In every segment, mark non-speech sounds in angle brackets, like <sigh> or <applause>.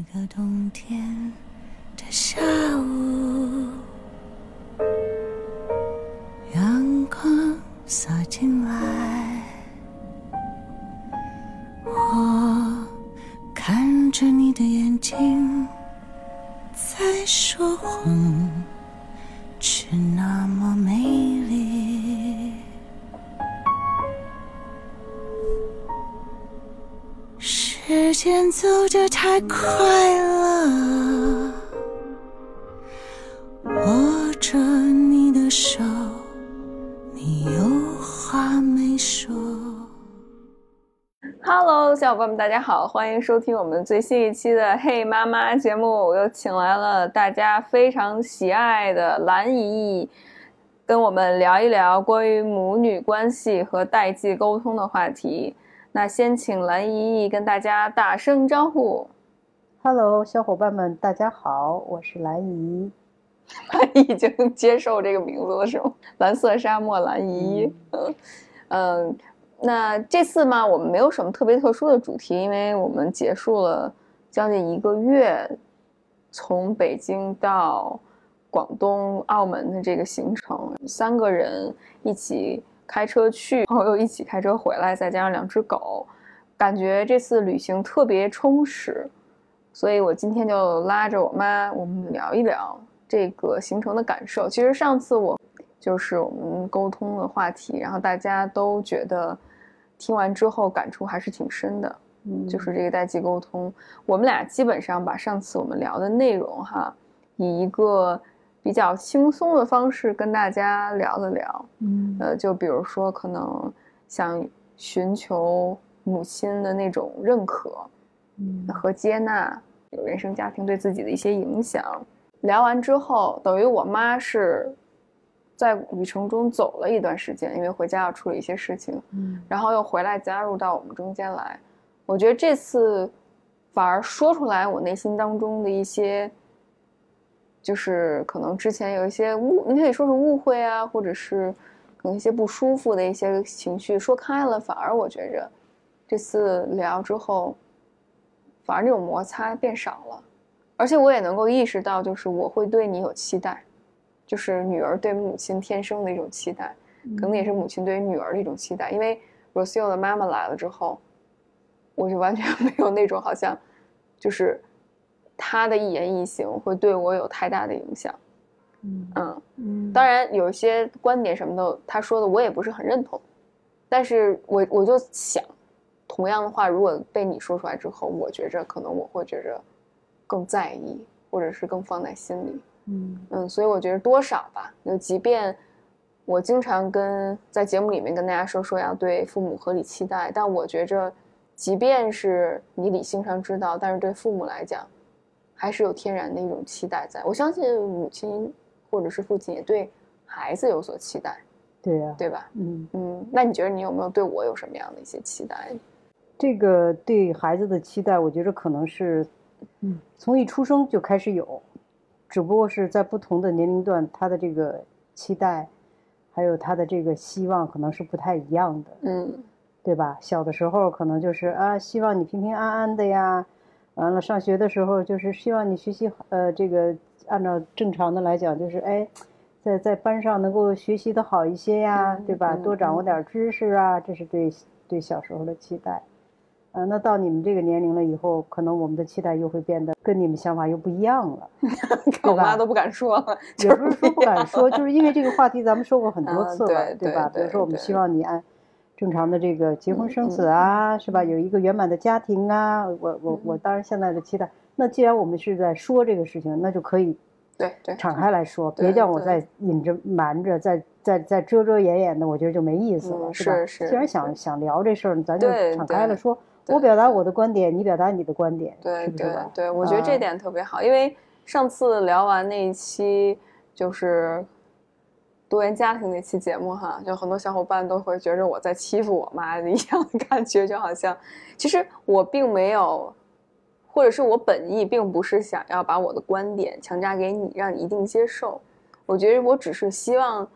一个冬天的下午，太快了，握着你的手，你有话没说。Hello，小伙伴们，大家好，欢迎收听我们最新一期的《嘿妈妈》节目。我又请来了大家非常喜爱的蓝姨，跟我们聊一聊关于母女关系和代际沟通的话题。那先请蓝姨姨跟大家打声招呼。Hello，小伙伴们，大家好，我是蓝姨。<laughs> 已经接受这个名字了，是吗？蓝色沙漠蓝姨。嗯 <laughs> 嗯，那这次嘛，我们没有什么特别特殊的主题，因为我们结束了将近一个月从北京到广东、澳门的这个行程，三个人一起开车去，然后又一起开车回来，再加上两只狗，感觉这次旅行特别充实。所以我今天就拉着我妈，我们聊一聊这个行程的感受。其实上次我就是我们沟通的话题，然后大家都觉得听完之后感触还是挺深的。嗯就是这个代际沟通，我们俩基本上把上次我们聊的内容哈，以一个比较轻松的方式跟大家聊了聊。嗯呃，就比如说可能想寻求母亲的那种认可，嗯和接纳有原生家庭对自己的一些影响。聊完之后，等于我妈是在旅程中走了一段时间，因为回家要处理一些事情，嗯然后又回来加入到我们中间来。我觉得这次反而说出来我内心当中的一些，就是可能之前有一些误，你可以说是误会啊，或者是可能一些不舒服的一些情绪说开了，反而我觉着这次聊之后，反而这种摩擦变少了，而且我也能够意识到，就是我会对你有期待，就是女儿对母亲天生的一种期待，可能也是母亲对于女儿的一种期待。因为 Rocio 的妈妈来了之后，我就完全没有那种好像就是她的一言一行会对我有太大的影响。嗯嗯，嗯当然有一些观点什么的，他说的我也不是很认同，但是我我就想，同样的话，如果被你说出来之后，我觉着可能我会觉着更在意，或者是更放在心里。嗯嗯，所以我觉得多少吧，就即便我经常跟在节目里面跟大家说说要对父母合理期待，但我觉着，即便是你理性上知道，但是对父母来讲，还是有天然的一种期待在。我相信母亲或者是父亲也对孩子有所期待，对呀、对吧？嗯，嗯，那你觉得你有没有对我有什么样的一些期待？这个对孩子的期待，我觉得可能是，嗯，从一出生就开始有，只不过是在不同的年龄段，他的这个期待，还有他的这个希望，可能是不太一样的。嗯对吧？小的时候可能就是啊，希望你平平安安的呀。完了，上学的时候就是希望你学习呃，这个按照正常的来讲，就是哎，在在班上能够学习的好一些呀，嗯对吧？嗯多掌握点知识啊，这是对对小时候的期待。呃，那到你们这个年龄了以后，可能我们的期待又会变得跟你们想法又不一样了。<laughs> 看我妈都不敢说了，也不是说不敢说，就是因为这个话题咱们说过很多啊次了，对对吧？比如说我们希望你按正常的这个结婚生嗯子啊，是吧？有一个圆满的家庭啊。我我我当然现在的期待，那既然我们是在说这个事情，那就可以对对，敞开来说，别叫我对。再隐着瞒着，再再再遮遮掩掩的，我觉得就没意思了，嗯是吧？是是既然想想聊这事儿，咱就敞开了说，对我表达我的观点，你表达你的观点，对对是是吧？对，我？觉得这啊。点特别好，因为上次聊完那一期就是多元家庭那期节目哈，就很多小伙伴都会觉着我在欺负我妈一样的感觉，就好像其实我并没有，或者是我本意并不是想要把我的观点强加给你，让你一定接受。我觉得我只是希望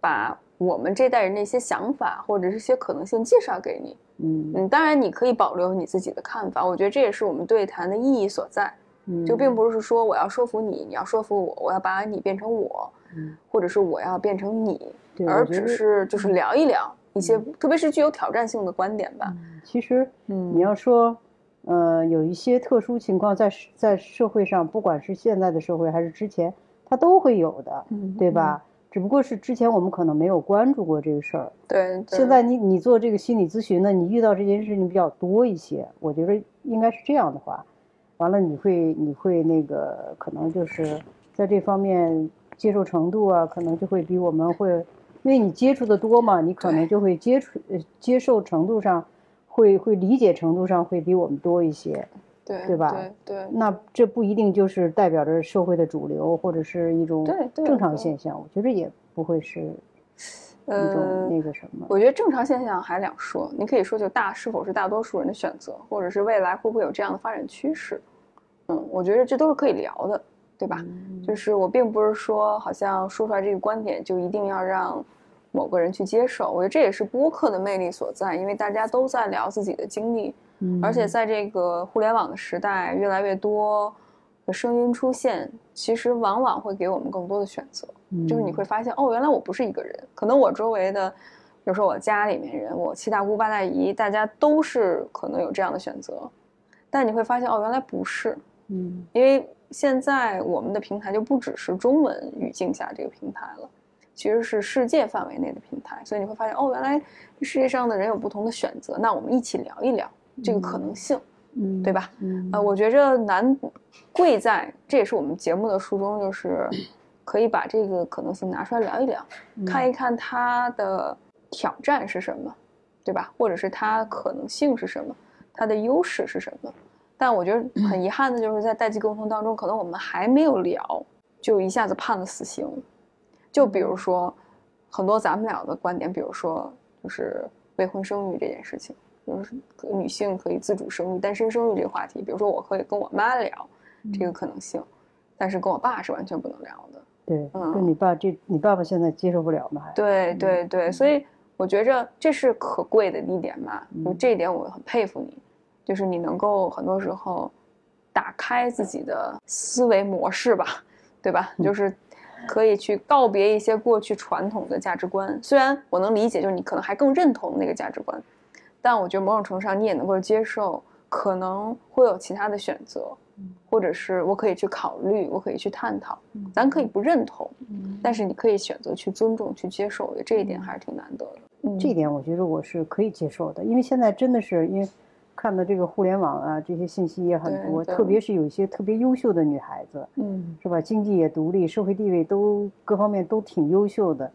把我们这代人的一些想法或者是一些可能性介绍给你，嗯嗯，当然你可以保留你自己的看法，我觉得这也是我们对谈的意义所在。嗯，就并不是说我要说服你，你要说服我，我要把你变成我，嗯或者是我要变成你，对而只是就是聊一聊一些，特别是具有挑战性的观点吧。其实嗯你要说，呃，有一些特殊情况在在社会上，不管是现在的社会还是之前，它都会有的，嗯对吧？只不过是之前我们可能没有关注过这个事儿。对，对现在你你做这个心理咨询呢，你遇到这件事情比较多一些，我觉得应该是这样的话，完了你会你会那个可能就是在这方面接受程度啊，可能就会比我们会，因为你接触的多嘛，你可能就会接触呃接受程度上会会理解程度上会比我们多一些。对对吧对对那这不一定就是代表着社会的主流或者是一种正常现象，我觉得也不会是一呃种那个什么。我觉得正常现象还两说，你可以说就大是否是大多数人的选择，或者是未来会不会有这样的发展趋势。嗯，我觉得这都是可以聊的，对吧？嗯。就是我并不是说好像说出来这个观点就一定要让某个人去接受，我觉得这也是播客的魅力所在，因为大家都在聊自己的经历，而且嗯。在这个互联网的时代，越来越多的声音出现，其实往往会给我们更多的选择。就是你嗯。会发现，哦，原来我不是一个人，可能我周围的，比如说我家里面人，我七大姑八大姨，大家都是可能有这样的选择，但你会发现，哦，原来不是，嗯。因为现在我们的平台就不只是中文语境下这个平台了，其实是世界范围内的平台，所以你会发现，哦，原来世界上的人有不同的选择，那我们一起聊一聊这个可能性，嗯，对吧？嗯呃，我觉着难贵在，这也是我们节目的初衷，就是可以把这个可能性拿出来聊一聊，看一看它的挑战是什么，对吧？或者是它可能性是什么，它的优势是什么？但我觉得很遗憾的就是在代际沟通当中，可能我们还没有聊，就一下子判了死刑。就比如说，很多咱们俩的观点，比如说就是未婚生育这件事情，就是女性可以自主生育、单身生育这个话题。比如说，我可以跟我妈聊这个可能性，但是跟我爸是完全不能聊的。对，嗯跟你爸这，你爸爸现在接受不了吗？还对对对，所以我觉着这是可贵的一点嘛，就嗯这一点我很佩服你，就是你能够很多时候打开自己的思维模式吧，对吧？就是可以去告别一些过去传统的价值观。虽然我能理解，就是你可能还更认同那个价值观，但我觉得某种程度上你也能够接受，可能会有其他的选择，或者是我可以去考虑，我可以去探讨，咱可以不认同，但是你可以选择去尊重、去接受，我觉得这一点还是挺难得的。嗯，这一点我觉得我是可以接受的，因为现在真的是因为看到这个互联网啊，这些信息也很多，特别是有一些特别优秀的女孩子，嗯是吧？经济也独立，社会地位都各方面都挺优秀的。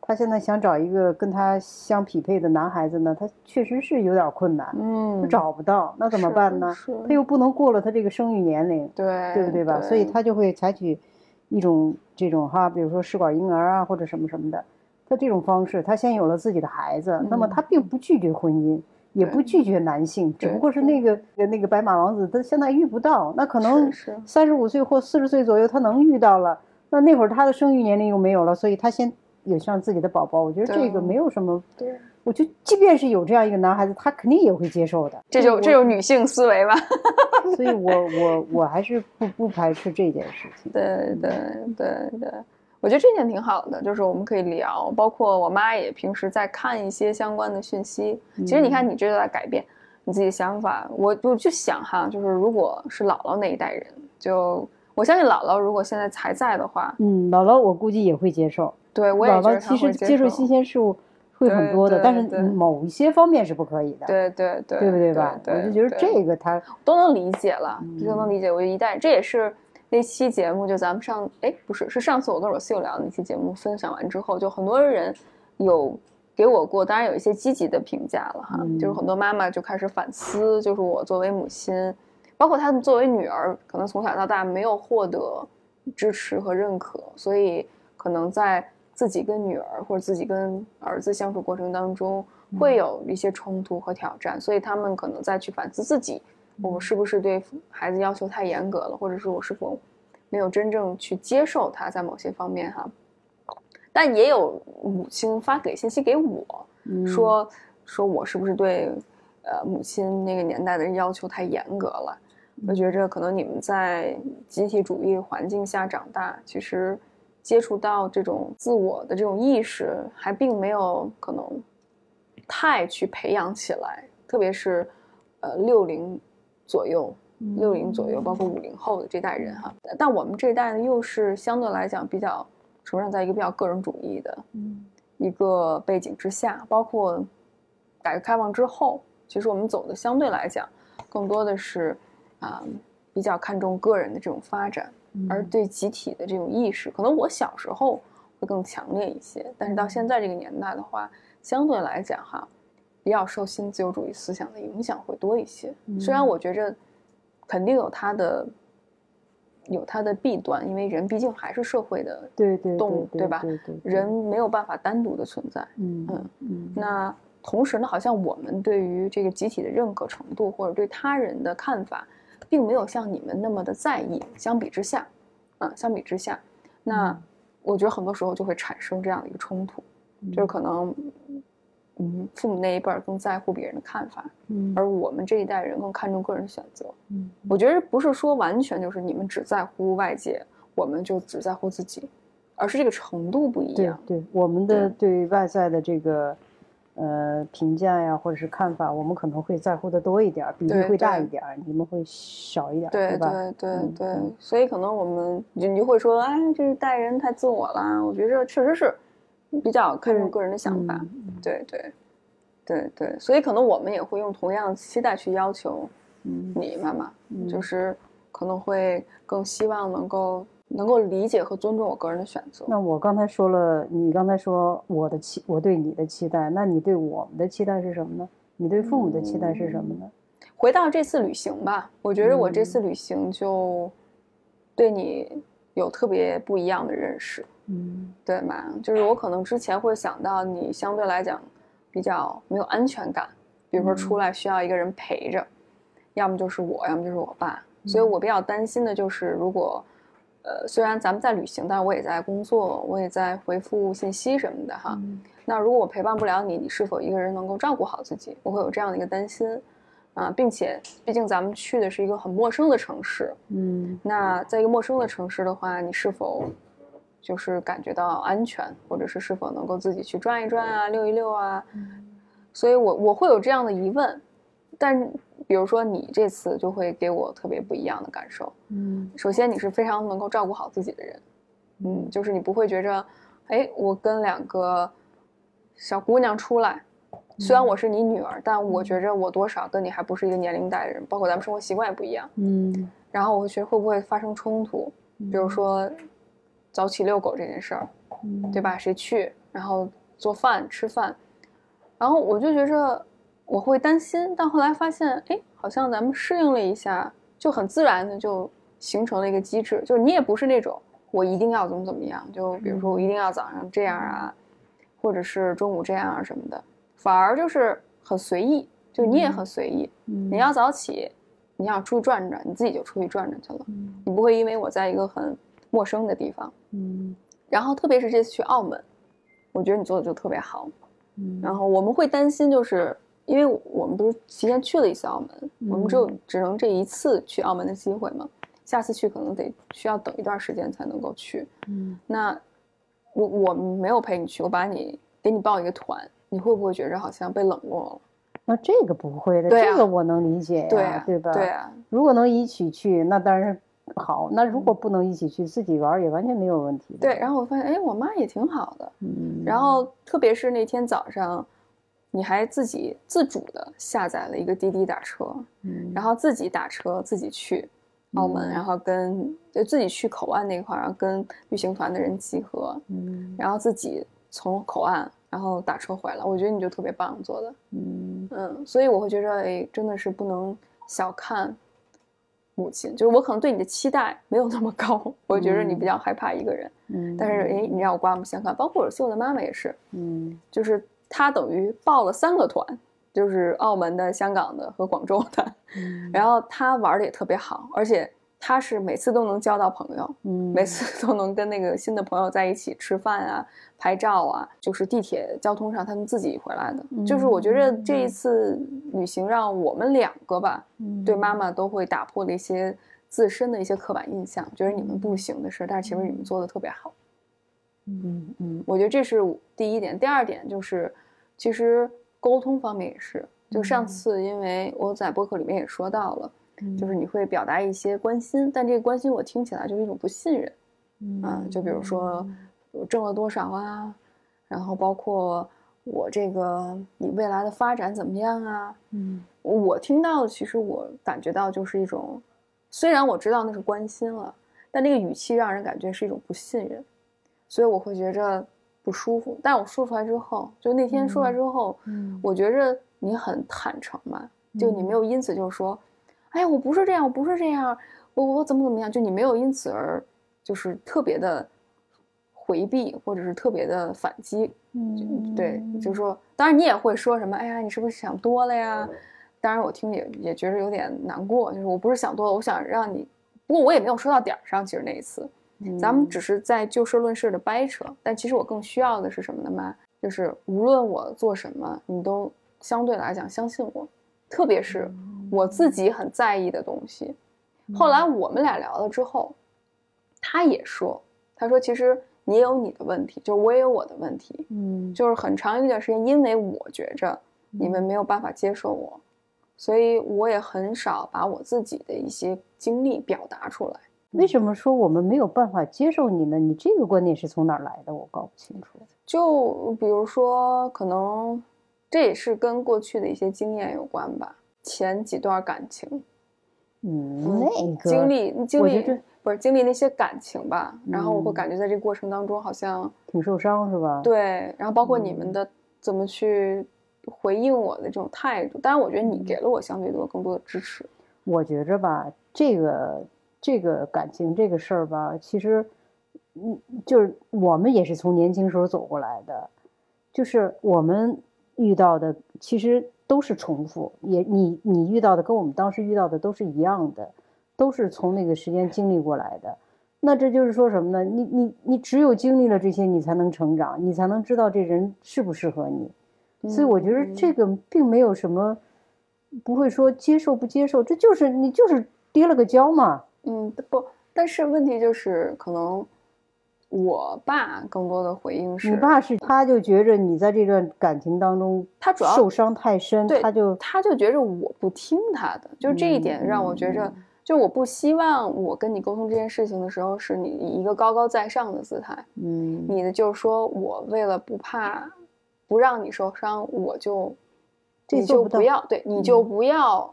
她现在想找一个跟她相匹配的男孩子呢，她确实是有点困难，嗯，找不到，那怎么办呢？她又不能过了她这个生育年龄，对对不对吧？所以她就会采取一种这种哈，比如说试管婴儿啊，或者什么什么的。她这种方式，她先有了自己的孩子，那么嗯她并不拒绝婚姻，也不拒绝男性，只不过是那个那个白马王子，他现在遇不到，那可能三十五岁或四十岁左右，他能遇到了，那那会儿他的生育年龄又没有了，所以他先也上自己的宝宝。我觉得这个没有什么，对，我觉得即便是有这样一个男孩子，他肯定也会接受的。这就我这就女性思维吧。<laughs> 所以我我我还是不不排斥这件事情。对对对对，我觉得这点挺好的，就是我们可以聊，包括我妈也平时在看一些相关的讯息。其实你看，你这就在改变你自己的想法。我我就想哈，就是如果是姥姥那一代人，就我相信姥姥如果现在还在的话，嗯，姥姥我估计也会接受。对我也姥姥其实接受新鲜事物会很多的，但是某一些方面是不可以的，对对对，对不对吧？对我就觉得这个他都能理解了，嗯都能理解。我觉得一代这也是那期节目，就咱们上哎不是是上次我跟 Rocio 聊的那期节目分享完之后，就很多人有给我过，当然有一些积极的评价了哈，嗯。就是很多妈妈就开始反思，就是我作为母亲，包括她们作为女儿，可能从小到大没有获得支持和认可，所以可能在自己跟女儿或者自己跟儿子相处过程当中，会有一些冲突和挑战，所以他们可能再去反思自己，我是不是对孩子要求太严格了，或者是我是否没有真正去接受他在某些方面哈。但也有母亲发给信息给我，嗯说说我是不是对呃母亲那个年代的人要求太严格了。我觉着可能你们在集体主义环境下长大，其实接触到这种自我的这种意识，还并没有可能太去培养起来。特别是呃六零左右，六零左右，包括五零后的这代人哈。但我们这一代呢，又是相对来讲比较成长在一个比较个人主义的一个背景之下，包括改革开放之后，其实我们走的相对来讲更多的是。啊，比较看重个人的这种发展，而对集体的这种意识，可能我小时候会更强烈一些。但是到现在这个年代的话，相对来讲哈，比较受新自由主义思想的影响会多一些。虽然我觉着肯定有它的有它的弊端，因为人毕竟还是社会的动物，对吧？人没有办法单独的存在。嗯嗯。那同时呢，好像我们对于这个集体的认可程度，或者对他人的看法。并没有像你们那么的在意，相比之下，嗯，相比之下，那我觉得很多时候就会产生这样的一个冲突，就是可能，嗯，父母那一辈儿更在乎别人的看法，嗯，而我们这一代人更看重个人选择，嗯，我觉得不是说完全就是你们只在乎外界，我们就只在乎自己，而是这个程度不一样，对，我们的对外在的这个。呃，评价呀，或者是看法，我们可能会在乎的多一点，比例会大一点，你们会小一点，对吧？对对对，所以可能我们你就会说，哎，这一代人太自我了。我觉得确实是比较看重个人的想法，对对对对，所以可能我们也会用同样的期待去要求你妈妈，就是可能会更希望能够。能够理解和尊重我个人的选择。那我刚才说了，你刚才说我的期，我对你的期待，那你对我们的期待是什么呢？你对父母的期待是什么呢？回到这次旅行吧，我觉得我这次旅行就对你有特别不一样的认识。嗯，对嘛？就是我可能之前会想到你相对来讲比较没有安全感，比如说出来需要一个人陪着，要么就是我，要么就是我爸，所以我比较担心的就是如果。呃，虽然咱们在旅行，但是我也在工作，我也在回复信息什么的哈。那如果我陪伴不了你，你是否一个人能够照顾好自己？我会有这样的一个担心啊，并且毕竟咱们去的是一个很陌生的城市，嗯，那在一个陌生的城市的话，你是否就是感觉到安全，或者是是否能够自己去转一转啊，溜一溜啊？所以我我会有这样的疑问，但。比如说，你这次就会给我特别不一样的感受。嗯，首先你是非常能够照顾好自己的人，嗯，就是你不会觉着，哎，我跟两个小姑娘出来，虽然我是你女儿，但我觉着我多少跟你还不是一个年龄代的人，包括咱们生活习惯也不一样。嗯，然后我会觉得会不会发生冲突？比如说早起遛狗这件事儿，对吧？谁去？然后做饭吃饭，然后我就觉着。我会担心，但后来发现，哎，好像咱们适应了一下，就很自然的就形成了一个机制。就是你也不是那种我一定要怎么怎么样，就比如说我一定要早上这样啊，或者是中午这样啊什么的，反而就是很随意。就你也很随意，你要早起，你想出去转转，你自己就出去转转去了。你不会因为我在一个很陌生的地方，嗯。然后特别是这次去澳门，我觉得你做的就特别好。嗯。然后我们会担心就是。因为我们不是提前去了一次澳门，我们只有只能这一次去澳门的机会嘛，下次去可能得需要等一段时间才能够去。嗯，那我我没有陪你去，我把你给你报一个团，你会不会觉着好像被冷落了？那这个不会的，这个我能理解呀，对吧？对啊，如果能一起去，那当然好。那如果不能一起去，自己玩也完全没有问题。对，然后我发现，哎，我妈也挺好的。嗯，然后特别是那天早上。你还自己自主的下载了一个滴滴打车，嗯，然后自己打车自己去澳门，然后跟就自己去口岸那块儿，然后跟旅行团的人集合，嗯，然后自己从口岸然后打车回来。我觉得你就特别棒做的，嗯嗯，所以我会觉得，哎，真的是不能小看母亲，就是我可能对你的期待没有那么高，我觉得你比较害怕一个人，嗯，但是哎，你让我刮目相看，包括我秀的妈妈也是，嗯，就是。她等于报了三个团，就是澳门的、香港的和广州的，然后她玩的也特别好，而且他是每次都能交到朋友，嗯，每次都能跟那个新的朋友在一起吃饭啊、拍照啊，就是地铁交通上他们自己回来的。就是我觉得这一次旅行让我们两个吧，对妈妈都会打破了一些自身的一些刻板印象，觉得你们不行的事，但是其实你们做的特别好。嗯嗯我觉得这是第一点。第二点就是，其实沟通方面也是，就上次因为我在播客里面也说到了。就是你会表达一些关心，但这个关心我听起来就是一种不信任，嗯，就比如说我挣了多少啊，然后包括我这个你未来的发展怎么样啊，嗯，我听到的其实我感觉到就是一种，虽然我知道那是关心了，但那个语气让人感觉是一种不信任，所以我会觉着不舒服。但我说出来之后，就那天说出来之后，嗯。我觉着你很坦诚嘛，就你没有因此就是说。哎呀，我不是这样，我不是这样，我我怎么怎么样？就你没有因此而就是特别的回避，或者是特别的反击。嗯，对，就是说，当然你也会说什么，哎呀，你是不是想多了呀？当然我听也也觉得有点难过，就是我不是想多了，我想让你，不过我也没有说到点儿上。其实那一次，咱们只是在就事论事的掰扯，但其实我更需要的是什么呢？妈，就是无论我做什么，你都相对来讲相信我，特别是。我自己很在意的东西，后来我们俩聊了之后，他也说，他说其实你也有你的问题，就是我也有我的问题，嗯，就是很长一段时间，因为我觉着你们没有办法接受我，所以我也很少把我自己的一些经历表达出来。为什么说我们没有办法接受你呢？你这个观点是从哪儿来的？我搞不清楚。就比如说，可能这也是跟过去的一些经验有关吧。前几段感情，嗯，那个经历经历这不是经历那些感情吧，然后我会感觉在这个过程当中好像挺受伤，是吧？对，然后包括你们的怎么去回应我的这种态度，当然我觉得你给了我相对多更多的支持。我觉着吧，这个这个感情这个事儿吧，其实，嗯，就是我们也是从年轻时候走过来的，就是我们遇到的其实。都是重复，也你你遇到的跟我们当时遇到的都是一样的，都是从那个时间经历过来的。那这就是说什么呢？你你你只有经历了这些，你才能成长，你才能知道这人适不适合你。所以我觉得这个并没有什么，不会说接受不接受，这就是你就是跌了个跤嘛。嗯，不，但是问题就是可能。我爸更多的回应是，你爸是他就觉着你在这段感情当中，他主要受伤太深，他就他就觉着我不听他的，就这一点让我觉着，就我不希望我跟你沟通这件事情的时候，是你以一个高高在上的姿态，嗯，你的就是说我为了不怕不让你受伤，我就你就不要对，你就不要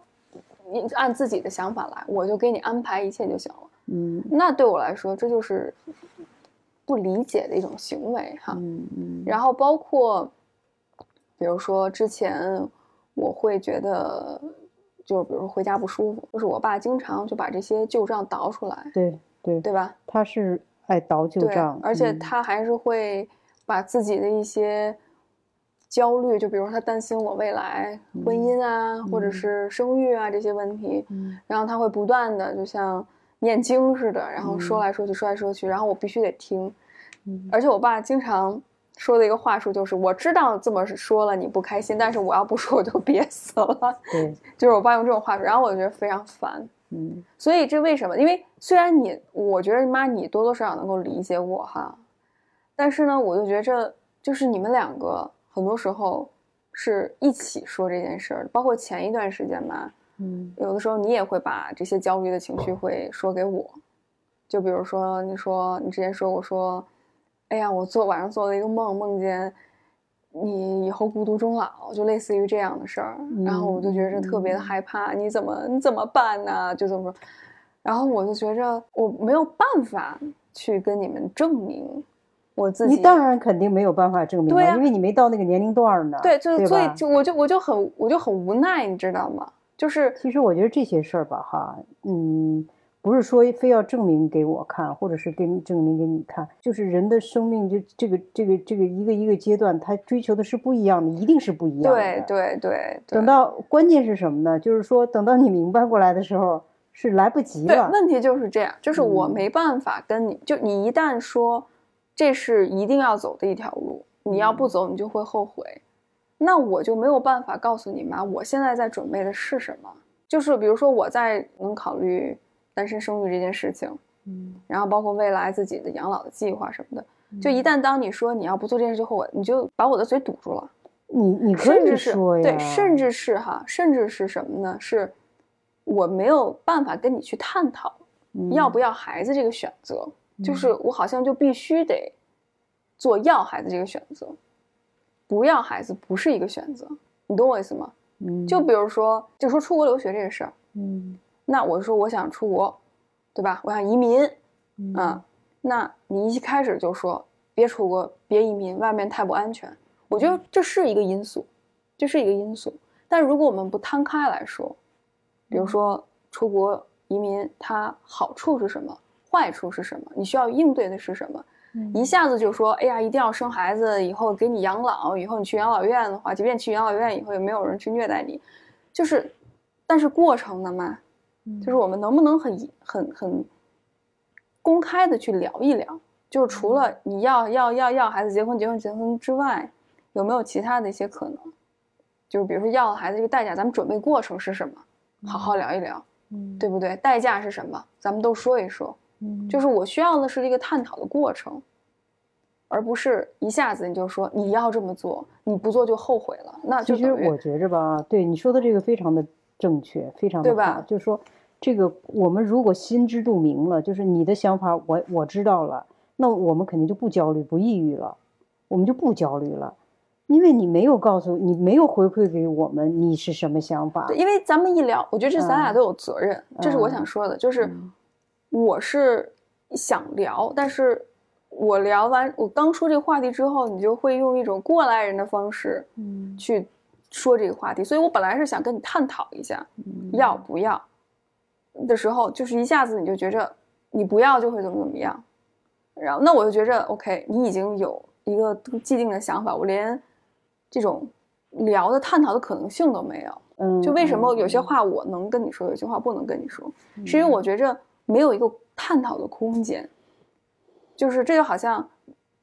你按自己的想法来，我就给你安排一切就行了，嗯，那对我来说这就是。不理解的一种行为，哈，嗯嗯，然后包括，比如说之前我会觉得，就比如说回家不舒服，就是我爸经常就把这些旧账倒出来，对对对吧？他是爱倒旧账，而且他还是会把自己的一些焦虑，就比如说他担心我未来婚姻啊，或者是生育啊这些问题，嗯然后他会不断的就像。念经似的，然后说来说去，说来说去，然后我必须得听。而且我爸经常说的一个话术就是：“我知道这么说了你不开心，但是我要不说我就憋死了。”对，<laughs> 就是我爸用这种话术，然后我就觉得非常烦。嗯，所以这为什么？因为虽然你，我觉得妈你多多少少能够理解我哈，但是呢，我就觉着就是你们两个很多时候是一起说这件事儿，包括前一段时间吧。嗯，有的时候你也会把这些焦虑的情绪会说给我，就比如说你说你之前说我说，哎呀，我做晚上做了一个梦，梦见你以后孤独终老，就类似于这样的事儿，然后我就觉着特别的害怕，你怎么你怎么办呢？就这么。说，然后我就觉着我没有办法去跟你们证明我自己，你当然肯定没有办法证明，对因为你没到那个年龄段呢，对，就所以就我就我就很我就很无奈，你知道吗？就是，其实我觉得这些事儿吧，哈，嗯，不是说非要证明给我看，或者是给你证明给你看，就是人的生命，就这个这个这个一个一个阶段，他追求的是不一样的，一定是不一样的。对对对。等到关键是什么呢？就是说，等到你明白过来的时候，是来不及对，问题就是这样，就是我嗯没办法跟你，就你一旦说这是一定要走的一条路，你要不走你就会后悔，那我就没有办法告诉你妈，我现在在准备的是什么。就是比如说我在能考虑单身生育这件事情，嗯然后包括未来自己的养老的计划什么的，就一旦当你说你要不做这件事之后我，你就把我的嘴堵住了。你你可以甚至是说呀，对，甚至是哈，甚至是什么呢？是我没有办法跟你去探讨嗯要不要孩子这个选择，就是我好像就必须得做要孩子这个选择，不要孩子不是一个选择，你懂我意思吗？嗯就比如说，就说出国留学这个事儿，嗯那我说我想出国，对吧？我想移民，嗯啊，那你一开始就说别出国，别移民，外面太不安全。我觉得这是一个因素，这是一个因素。但如果我们不摊开来说，比如说出国移民，它好处是什么，坏处是什么，你需要应对的是什么，嗯一下子就说，哎呀，一定要生孩子，以后给你养老，以后你去养老院的话，即便去养老院以后，也没有人去虐待你，就是，但是过程呢嘛，就是我们能不能很很很公开的去聊一聊，就是除了你要要要要孩子结婚结婚结婚之外，有没有其他的一些可能？就是比如说要了孩子这个代价，咱们准备过程是什么？好好聊一聊，嗯对不对？代价是什么？咱们都说一说。嗯就是我需要的是这个探讨的过程，而不是一下子你就说你要这么做，你不做就后悔了，那就其实我觉着吧，对你说的这个非常的正确，非常的对吧。就是说，这个我们如果心知肚明了，就是你的想法我我知道了，那我们肯定就不焦虑、不抑郁了，我们就不焦虑了，因为你没有告诉你没有回馈给我们你是什么想法对，。因为咱们一聊，我觉得这咱俩嗯都有责任，这是我嗯想说的，就是嗯我是想聊，但是我聊完我刚说这个话题之后，你就会用一种过来人的方式嗯。去说这个话题，所以我本来是想跟你探讨一下嗯。要不要的时候，就是一下子你就觉着你不要就会怎么怎么样，然后那我就觉着 OK，你已经有一个既定的想法，我连这种聊的探讨的可能性都没有。嗯，就为什么嗯有些话我能跟你说，有些话不能跟你说，是因为我觉着没有一个探讨的空间。就是这就好像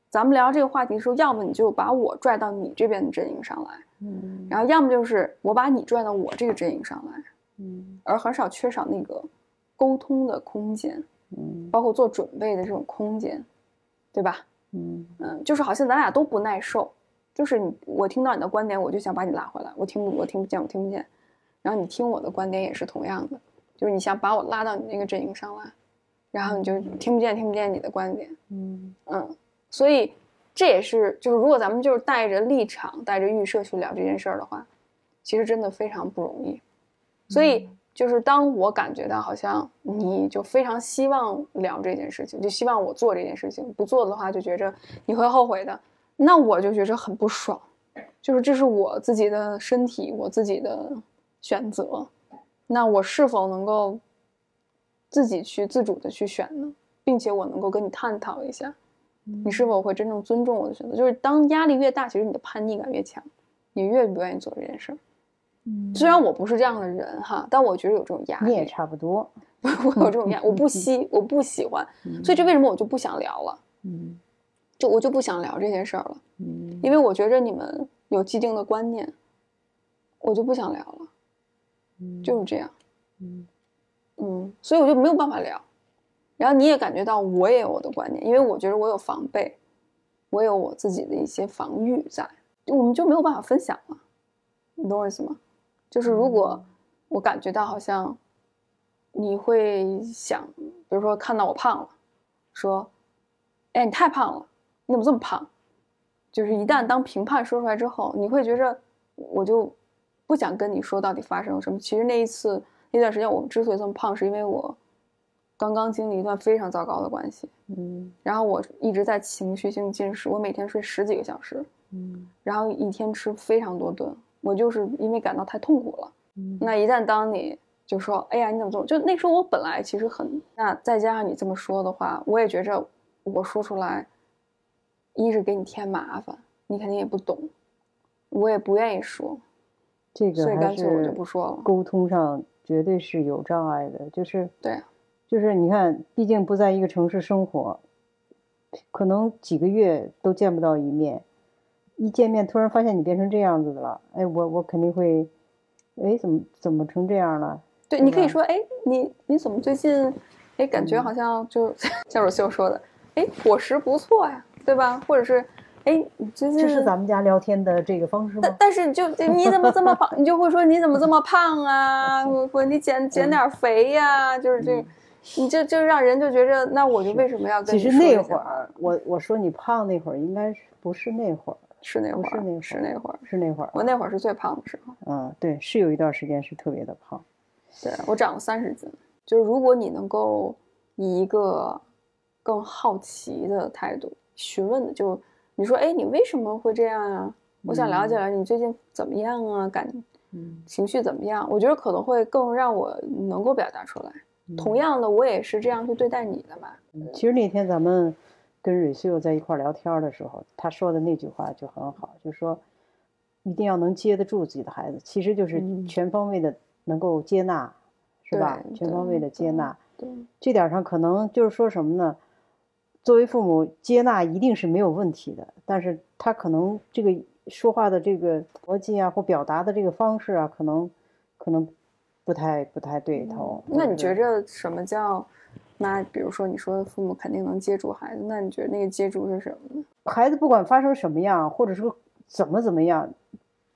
咱们聊这个话题的时候，要么你就把我拽到你这边的阵营上来，嗯。然后要么就是我把你拽到我这个阵营上来，嗯。而很少缺少那个沟通的空间，嗯。包括做准备的这种空间，对吧？嗯？嗯，就是好像咱俩都不耐受，就是你我听到你的观点，我就想把你拉回来，我听不我听不见，我听不见，然后你听我的观点也是同样的，就是你想把我拉到你那个阵营上来，然后你就听不见听不见你的观点，嗯嗯，所以这也是就是如果咱们就是带着立场、带着预设去聊这件事儿的话，其实真的非常不容易。所以就是当我感觉到好像你就非常希望聊这件事情，就希望我做这件事情，不做的话就觉着你会后悔的，那我就觉着很不爽。就是这是我自己的身体，我自己的选择，那我是否能够自己去自主的去选呢？并且我能够跟你探讨一下，你是否会真正尊重我的选择？就是当压力越大，其实你的叛逆感越强，你越不愿意做这件事儿。嗯，虽然我不是这样的人哈，但我觉得有这种压力，你也差不多。我有这种压，<laughs> 我不喜，我不喜欢，所以这为什么我就不想聊了？嗯就我就不想聊这件事儿了，嗯因为我觉着你们有既定的观念，我就不想聊了，嗯就是这样，嗯嗯，所以我就没有办法聊。然后你也感觉到我也有我的观点，因为我觉得我有防备，我有我自己的一些防御在，我们就没有办法分享了，你懂我意思吗？就是如果我感觉到好像你会想，比如说看到我胖了，说，哎，你太胖了，你怎么这么胖？就是一旦当评判说出来之后，你会觉着我就不想跟你说到底发生了什么。其实那一次那段时间我之所以这么胖，是因为我刚刚经历一段非常糟糕的关系，嗯然后我一直在情绪性进食，我每天睡十几个小时，嗯然后一天吃非常多顿，我就是因为感到太痛苦了。嗯那一旦当你就说，哎呀，你怎么做？就那时候我本来其实很，那再加上你这么说的话，我也觉着我说出来，一是给你添麻烦，你肯定也不懂，我也不愿意说，这个所以还干脆我就是不说了。沟通上绝对是有障碍的，就是对，就是你看，毕竟不在一个城市生活，可能几个月都见不到一面，一见面突然发现你变成这样子的了，哎，我我肯定会，哎，怎么怎么成这样了？对，你可以说，哎，你你怎么最近，哎，感觉好像就 <laughs> 像若秀说的，哎，伙食不错呀，对吧？或者是，哎，这是咱们家聊天的这个方式吗？但但是你就你怎么这么胖？你就会说你怎么这么胖啊？<laughs> 我我你减减点肥呀、就是这，你就就让人就觉着，那我就为什么要跟其你说实那会儿，我我说你胖那会儿，应该是不是那会儿？是那会儿，是那会儿，是那会儿，是那会儿。我那会儿是最胖的时候，嗯，对，是有一段时间是特别的胖。对我长了三十斤。就是如果你能够以一个更好奇的态度询问的，就你说，哎，你为什么会这样啊、我想了解了解你最近怎么样啊，感嗯，情绪怎么样？我觉得可能会更让我能够表达出来。同样的，我也是这样去对待你的嘛。嗯其实那天咱们跟蕊秀在一块聊天的时候，他说的那句话就很好，就是说一定要能接得住自己的孩子，其实就是嗯全方位的能够接纳，是吧？全方位的接对纳，对，这点上可能就是说什么呢？作为父母，接纳一定是没有问题的，但是他可能这个说话的这个逻辑啊，或表达的这个方式啊，可能可能不太不太对头。那你觉着？着什么叫那？比如说你说父母肯定能接住孩子，那你觉得那个接住是什么呢？孩子不管发生什么样，或者说怎么怎么样，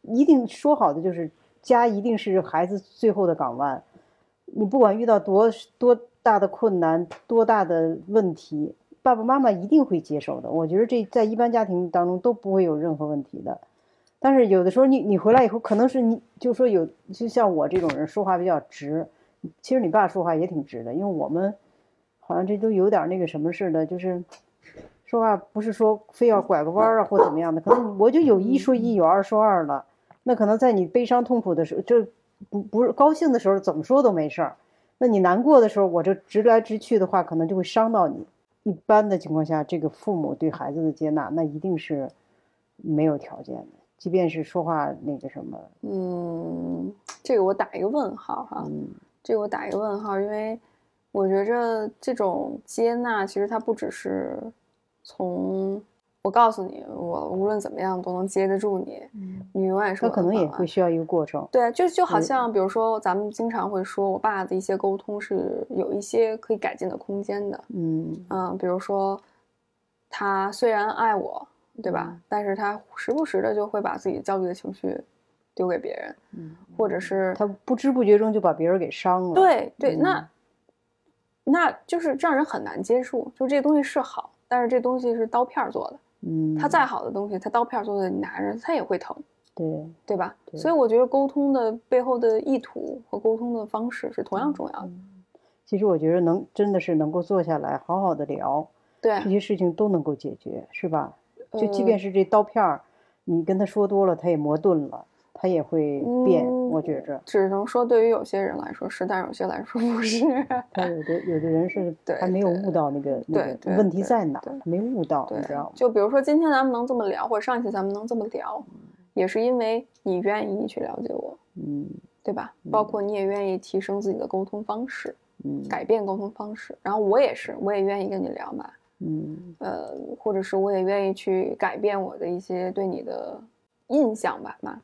一定说好的就是家一定是孩子最后的港湾。你不管遇到多多大的困难、多大的问题，爸爸妈妈一定会接受的。我觉得这在一般家庭当中都不会有任何问题的。但是有的时候你你回来以后，可能是你就说有，就像我这种人说话比较直，其实你爸说话也挺直的，因为我们好像这都有点那个什么似的，就是说话不是说非要拐个弯儿啊或怎么样的，可能我就有一说一，有二说二了。那可能在你悲伤痛苦的时候，就不不是高兴的时候，怎么说都没事儿。那你难过的时候，我这直来直去的话，可能就会伤到你。一般的情况下，这个父母对孩子的接纳，那一定是没有条件的，即便是说话那个什么，嗯，这个我打一个问号哈。嗯这个我打一个问号，因为我觉着这种接纳，其实它不只是从我告诉你，我无论怎么样都能接得住你，嗯你永远是他可能也会需要一个过程。对，就就好像比如说，咱们经常会说，我爸的一些沟通是有一些可以改进的空间的。嗯嗯，比如说，他虽然爱我，对吧？嗯但是他时不时的就会把自己焦虑的情绪丢给别人，嗯，或者是他不知不觉中就把别人给伤了。，对对，嗯那那就是让人很难接受。就这东西是好，但是这东西是刀片做的，嗯，他再好的东西，他刀片儿做的，你拿着他也会疼，对，对吧？对所以我觉得沟通的背后的意图和沟通的方式是同样重要的。其实我觉得能真的是能够坐下来好好的聊，对这，些事情都能够解决，是吧？就即呃便是这刀片儿，你跟他说多了，他也磨钝了，他也会变。嗯我觉着，只能说对于有些人来说是，但有些来说不是。<laughs> 他有的有的人是对还没有悟到那个那个问题在哪儿，没悟到，你对知道吗？就比如说今天咱们能这么聊，或者上一期咱们能这么聊，也是因为你愿意去了解我，嗯对吧？包括你也愿意提升自己的沟通方式，嗯改变沟通方式。然后我也是，我也愿意跟你聊嘛，嗯呃，或者是我也愿意去改变我的一些对你的印象吧嘛，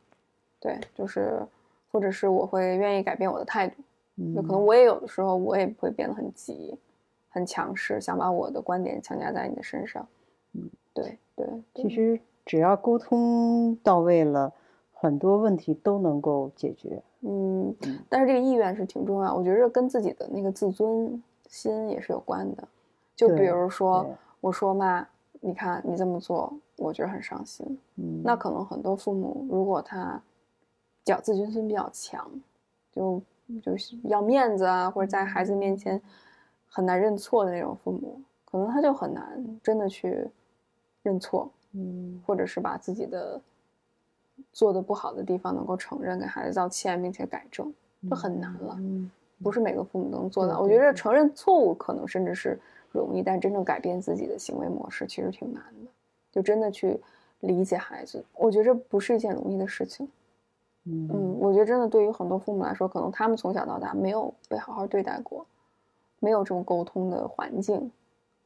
对，就是或者是我会愿意改变我的态度。就可能嗯，我也有的时候，我也会变得很急、很强势，想把我的观点强加在你的身上。嗯，对对，其实只要沟通到位了，很多问题都能够解决。嗯嗯，但是这个意愿是挺重要，我觉得跟自己的那个自尊心也是有关的。就比如说，我说妈，你看你这么做，我觉得很伤心。嗯，那可能很多父母，如果他比较自尊心比较强，就就是要面子啊，或者在孩子面前很难认错的那种父母，可能他就很难真的去认错，嗯或者是把自己的做的不好的地方能够承认，给孩子道歉，并且改正，就很难了。嗯不是每个父母都能做到。我觉得承认错误可能甚至是容易，但真正改变自己的行为模式其实挺难的。就真的去理解孩子，我觉得这不是一件容易的事情。嗯。嗯，我觉得真的对于很多父母来说，可能他们从小到大没有被好好对待过，没有这种沟通的环境，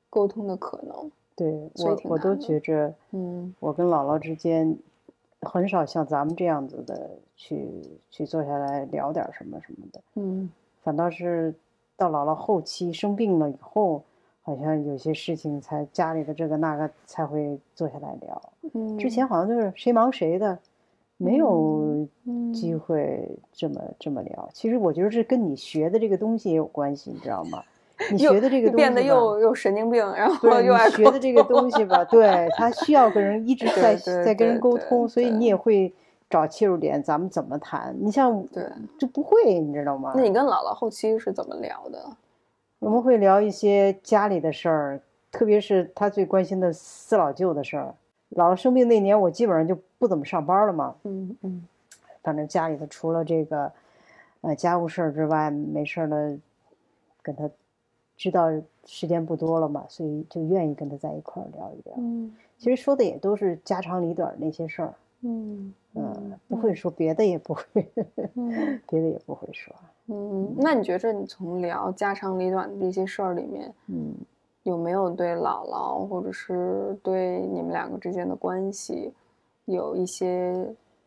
沟通的可能。对所以我我都觉着，嗯。我跟姥姥之间很少像咱们这样子的去去坐下来聊点什么什么的，嗯。反倒是到姥姥后期生病了以后，好像有些事情才家里的这个那个才会坐下来聊。嗯，之前好像就是谁忙谁的，没有嗯机会这么这么聊。其实我觉得这跟你学的这个东西也有关系，你知道吗？你学的这个东西变得又又神经病，然后又爱你学的这个东西吧，对 <laughs> 他需要跟人一直在在跟人沟通，所以你也会找切入点，咱们怎么谈？你像对。就不会，你知道吗那？你跟姥姥后期是怎么聊的？我们会聊一些家里的事儿，特别是他最关心的四老舅的事儿。姥姥生病那年，我基本上就不怎么上班了嘛，嗯嗯反正家里头除了这个呃家务事儿之外，没事儿了，跟他知道时间不多了嘛，所以就愿意跟他在一块儿聊一聊。嗯其实说的也都是家长里短那些事儿，嗯嗯，不会说别的，也不会，嗯 <laughs> 别的也不会说，嗯。那你觉着你从聊家长里短的这些事儿里面，嗯。有没有对姥姥或者是对你们两个之间的关系有一些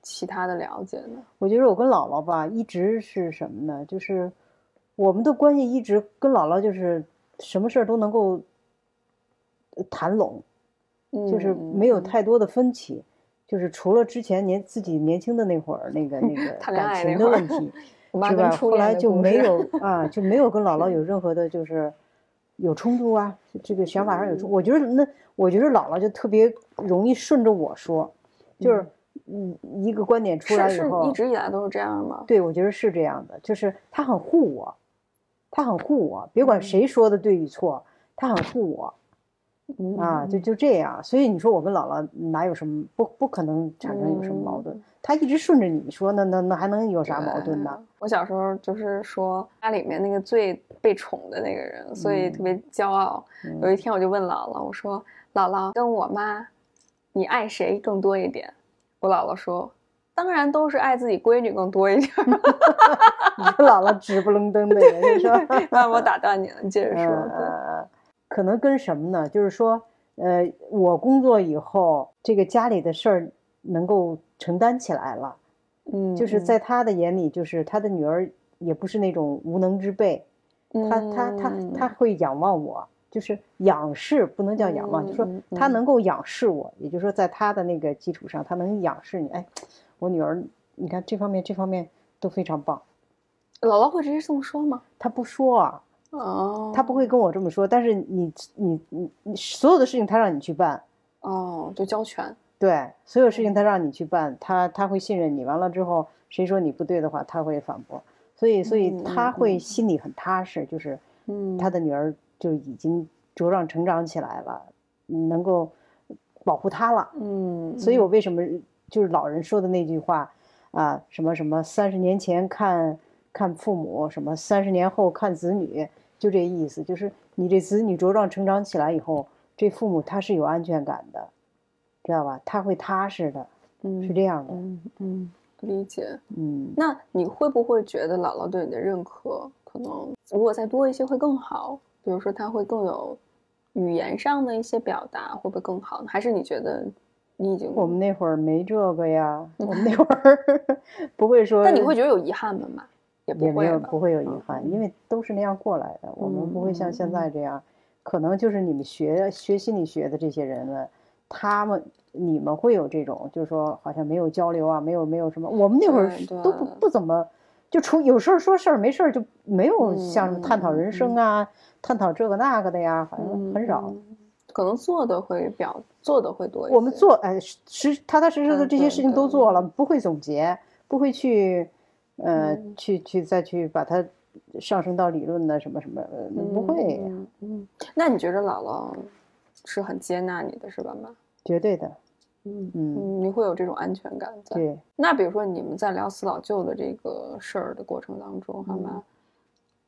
其他的了解呢？我觉得我跟姥姥吧，一直是什么呢？就是我们的关系一直跟姥姥就是什么事儿都能够呃谈拢，就是没有嗯太多的分歧，就是除了之前年自己年轻的那会儿那个 <laughs> 那个谈恋感情的问题，我吧？后来就没有 <laughs> 啊，就没有跟姥姥有任何的，就是有冲突啊，这个想法上有冲。我觉得那，我觉得姥姥就特别容易顺着我说，就是嗯一个观点出来是是以后，一直以来都是这样吗？对，我觉得是这样的，就是他很护我，他很护我，别管嗯谁说的对与错，他很护我嗯啊，就就这样。所以你说我跟姥姥哪有什么不不可能产生有什么矛盾？他一直顺着你说，那那那还能有啥矛盾呢？我小时候就是说家里面那个最被宠的那个人，所以特别骄傲。嗯有一天我就问姥姥，我说：“姥姥跟我妈，你爱谁更多一点？”我姥姥说：“当然都是爱自己闺女更多一点。<laughs> 你这姥姥直不愣登的人，你说？”那我打断你了，你接着说。可能跟什么呢？就是说，呃，我工作以后，这个家里的事儿能够承担起来了。嗯，就是在他的眼里，就是他的女儿也不是那种无能之辈，嗯他他他他会仰望我，就是仰视，不能叫仰望，就说他能够仰视我，也就是说在他的那个基础上，他能仰视你。哎，我女儿，你看这方面这方面都非常棒。姥姥会直接这么说吗？她不说啊，哦，他不会跟我这么说，但是你你你你所有的事情他让你去办，哦，就交权。对，所有事情他让你去办，他他会信任你。完了之后，谁说你不对的话，他会反驳。所以，所以他会嗯心里很踏实，就是嗯，他的女儿就已经茁壮成长起来了，能够保护他了。嗯，所以我为什么就是老人说的那句话啊，什么什么三十年前看看父母，什么三十年后看子女，就这意思，就是你这子女茁壮成长起来以后，这父母他是有安全感的，知道吧？他会踏实的，嗯是这样的。嗯嗯，理解。嗯，那你会不会觉得姥姥对你的认可可能如果再多一些会更好？比如说他会更有语言上的一些表达，会不会更好呢？还是你觉得你已经我们那会儿没这个呀，<laughs> 我们那会儿 <laughs> 不会说。但你会觉得有遗憾吗？嘛，也不也没会有不会有遗嗯憾，因为都是那样过来的。我们不会像现在这样，可能就是你们学学心理学的这些人呢，他们你们会有这种，就是说好像没有交流啊，没有没有什么。我们那会儿都不不怎么，就除有事儿说事儿，没事儿就没有嗯像什么探讨人生啊，探讨这个那个的呀，好像很少。嗯可能做的会表做的会多一些。我们做哎实踏踏实实的这些事情都做了，不会总结，不会去呃嗯去去再去把它上升到理论的什么什么，呃不会，嗯嗯。那你觉得姥姥是很接纳你的，是吧，妈？绝对的，嗯嗯，嗯，你会有这种安全感在。对，那比如说你们在聊四老舅的这个事儿的过程当中，好吗？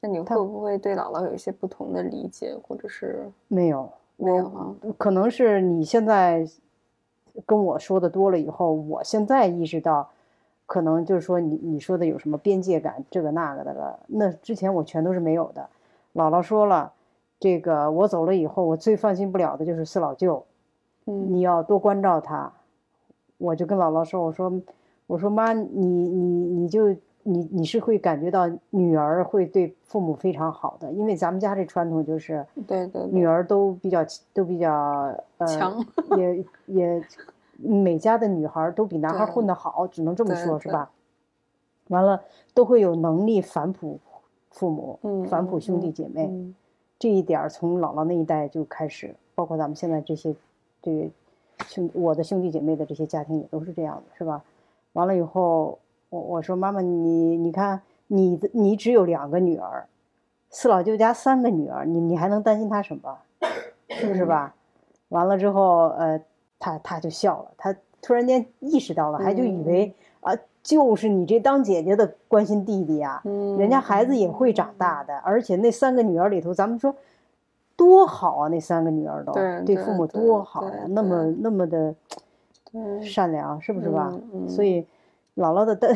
那你会不会对姥姥有一些不同的理解，或者是没有，没有啊？可能是你现在跟我说的多了以后，我现在意识到，可能就是说你你说的有什么边界感这个那个的了，那之前我全都是没有的。姥姥说了，这个我走了以后，我最放心不了的就是四老舅，嗯你要多关照他。我就跟姥姥说，我说我说妈，你你你就你你是会感觉到女儿会对父母非常好的，因为咱们家这传统就是对对对女儿都比较都比较呃强，也 <laughs> 也每家的女孩都比男孩混得好，只能这么说是吧？完了都会有能力反哺父母，嗯反哺兄弟姐妹。嗯这一点从姥姥那一代就开始，包括咱们现在这些这个兄我的兄弟姐妹的这些家庭也都是这样的，是吧？完了以后，我我说妈妈，你你看你的你只有两个女儿，四老舅家三个女儿，你你还能担心她什么？是不是吧？完了之后，呃，他他就笑了，他突然间意识到了，还就以为啊，就是你这当姐姐的关心弟弟啊、嗯，人家孩子也会长大的，而且那三个女儿里头，咱们说多好啊，那三个女儿都对对父母对多好啊，那么那么的善良，是不是吧？嗯嗯所以姥姥的的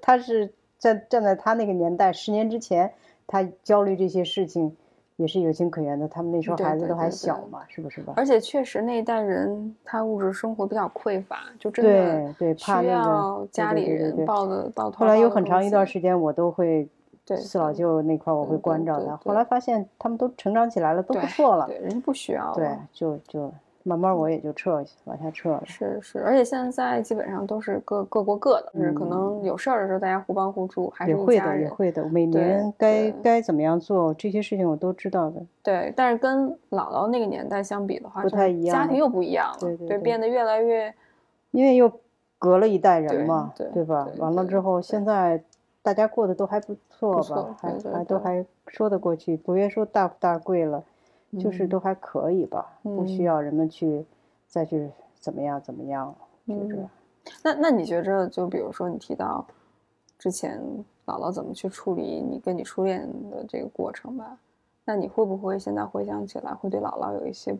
他是站站在她那个年代，十年之前，她焦虑这些事情也是有情可原的。他们那时候孩子都还对对对小嘛，是不是吧？而且确实那一代人他物质生活比较匮乏，就真的对对，怕需那个要家里人抱的抱头。后来有很长一段时间，我都会对四老舅那块儿我会关照他。后来发现他们都成长起来了，都不错了。对，人家不需要对，就就慢慢我也就撤往下撤了。是是，而且现在基本上都是各各过各的，就是可嗯能有事儿的时候大家互帮互助，还是一也会的，也。会的。每年该该怎么样做，这些事情我都知道的。对，但是跟姥姥那个年代相比的话，不太一样家庭又不一样了，对变得越来越因为又隔了一代人嘛，对吧？对完了之后，现在大家过得都还不错吧错，还还都还说得过去，不愿说大富大贵了，就是嗯。都还可以吧，不需嗯。要人们去再去怎么样怎么样，就是嗯那那你觉着，就比如说你提到之前姥姥怎么去处理你跟你初恋的这个过程吧，那你会不会现在回想起来，会对姥姥有一些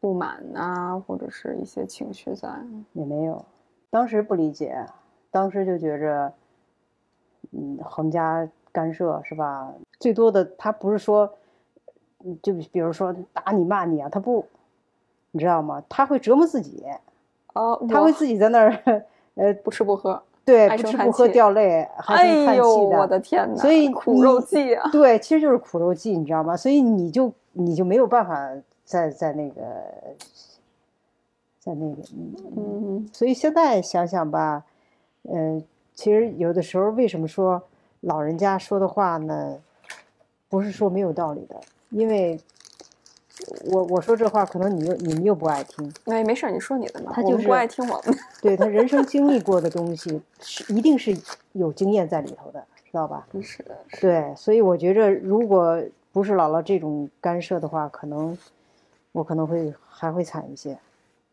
不满啊，或者是一些情绪在？也没有，当时不理解，当时就觉着，嗯，横加干涉是吧？最多的他不是说，嗯就比如说打你骂你啊，他不，你知道吗？他会折磨自己，哦，他会自己在那儿，呃，<laughs> 不吃不喝，对，不吃不喝掉泪，还哎生叹呦，气我的天哪！所以苦肉计啊！对，其实就是苦肉计，你知道吗？所以你就你就没有办法在在那个，在那个，嗯嗯所以现在想想吧，嗯、其实有的时候为什么说老人家说的话呢，不是说没有道理的，因为我我说这话可能你又你们又不爱听，哎，没事儿，你说你的嘛，他就不爱听我们的。对他人生经历过的东西是一定是有经验在里头的，知道吧？是的，是的对，所以我觉着如果不是姥姥这种干涉的话，可能我可能会还会惨一些，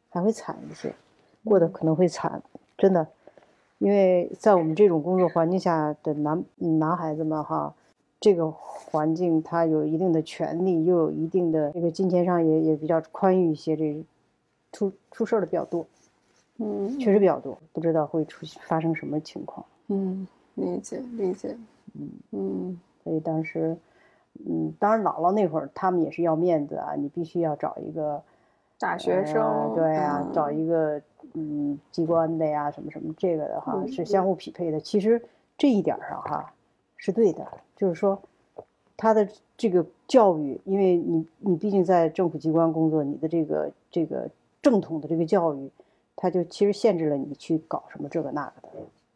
还会惨一些，过得可能会惨，真的，因为在我们这种工作环境下的男嗯男孩子们哈，这个环境他有一定的权利，又有一定的这个金钱上也也比较宽裕一些，这出出事儿的比较多，嗯，确实比较多，不知道会出发生什么情况。嗯，理解理解，嗯嗯所以当时，嗯，当然姥姥那会儿他们也是要面子啊，你必须要找一个大学呃生，对呀、嗯找一个嗯机关的呀，什么什么这个的哈，嗯是相互匹配的。其实这一点上哈是对的，就是说他的这个教育，因为你你毕竟在政府机关工作，你的这个这个正统的这个教育，他就其实限制了你去搞什么这个那个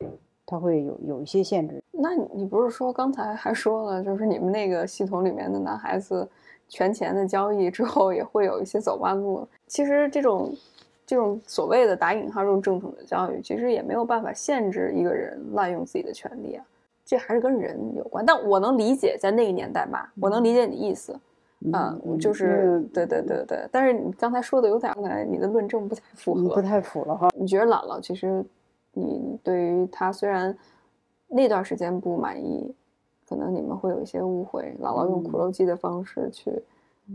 的，他会有有一些限制。那你不是说刚才还说了，就是你们那个系统里面的男孩子权钱的交易之后，也会有一些走弯路。其实这种这种所谓的打引号这种正统的教育，其实也没有办法限制一个人滥用自己的权利啊，这还是跟人有关。但我能理解，在那个年代吧，我能理解你意思。嗯，就是对对对对，但是你刚才说的有点，你的论证不太符合。嗯不太符了哈。你觉得姥姥其实，你对于她虽然那段时间不满意，可能你们会有一些误会，姥姥用苦肉计的方式去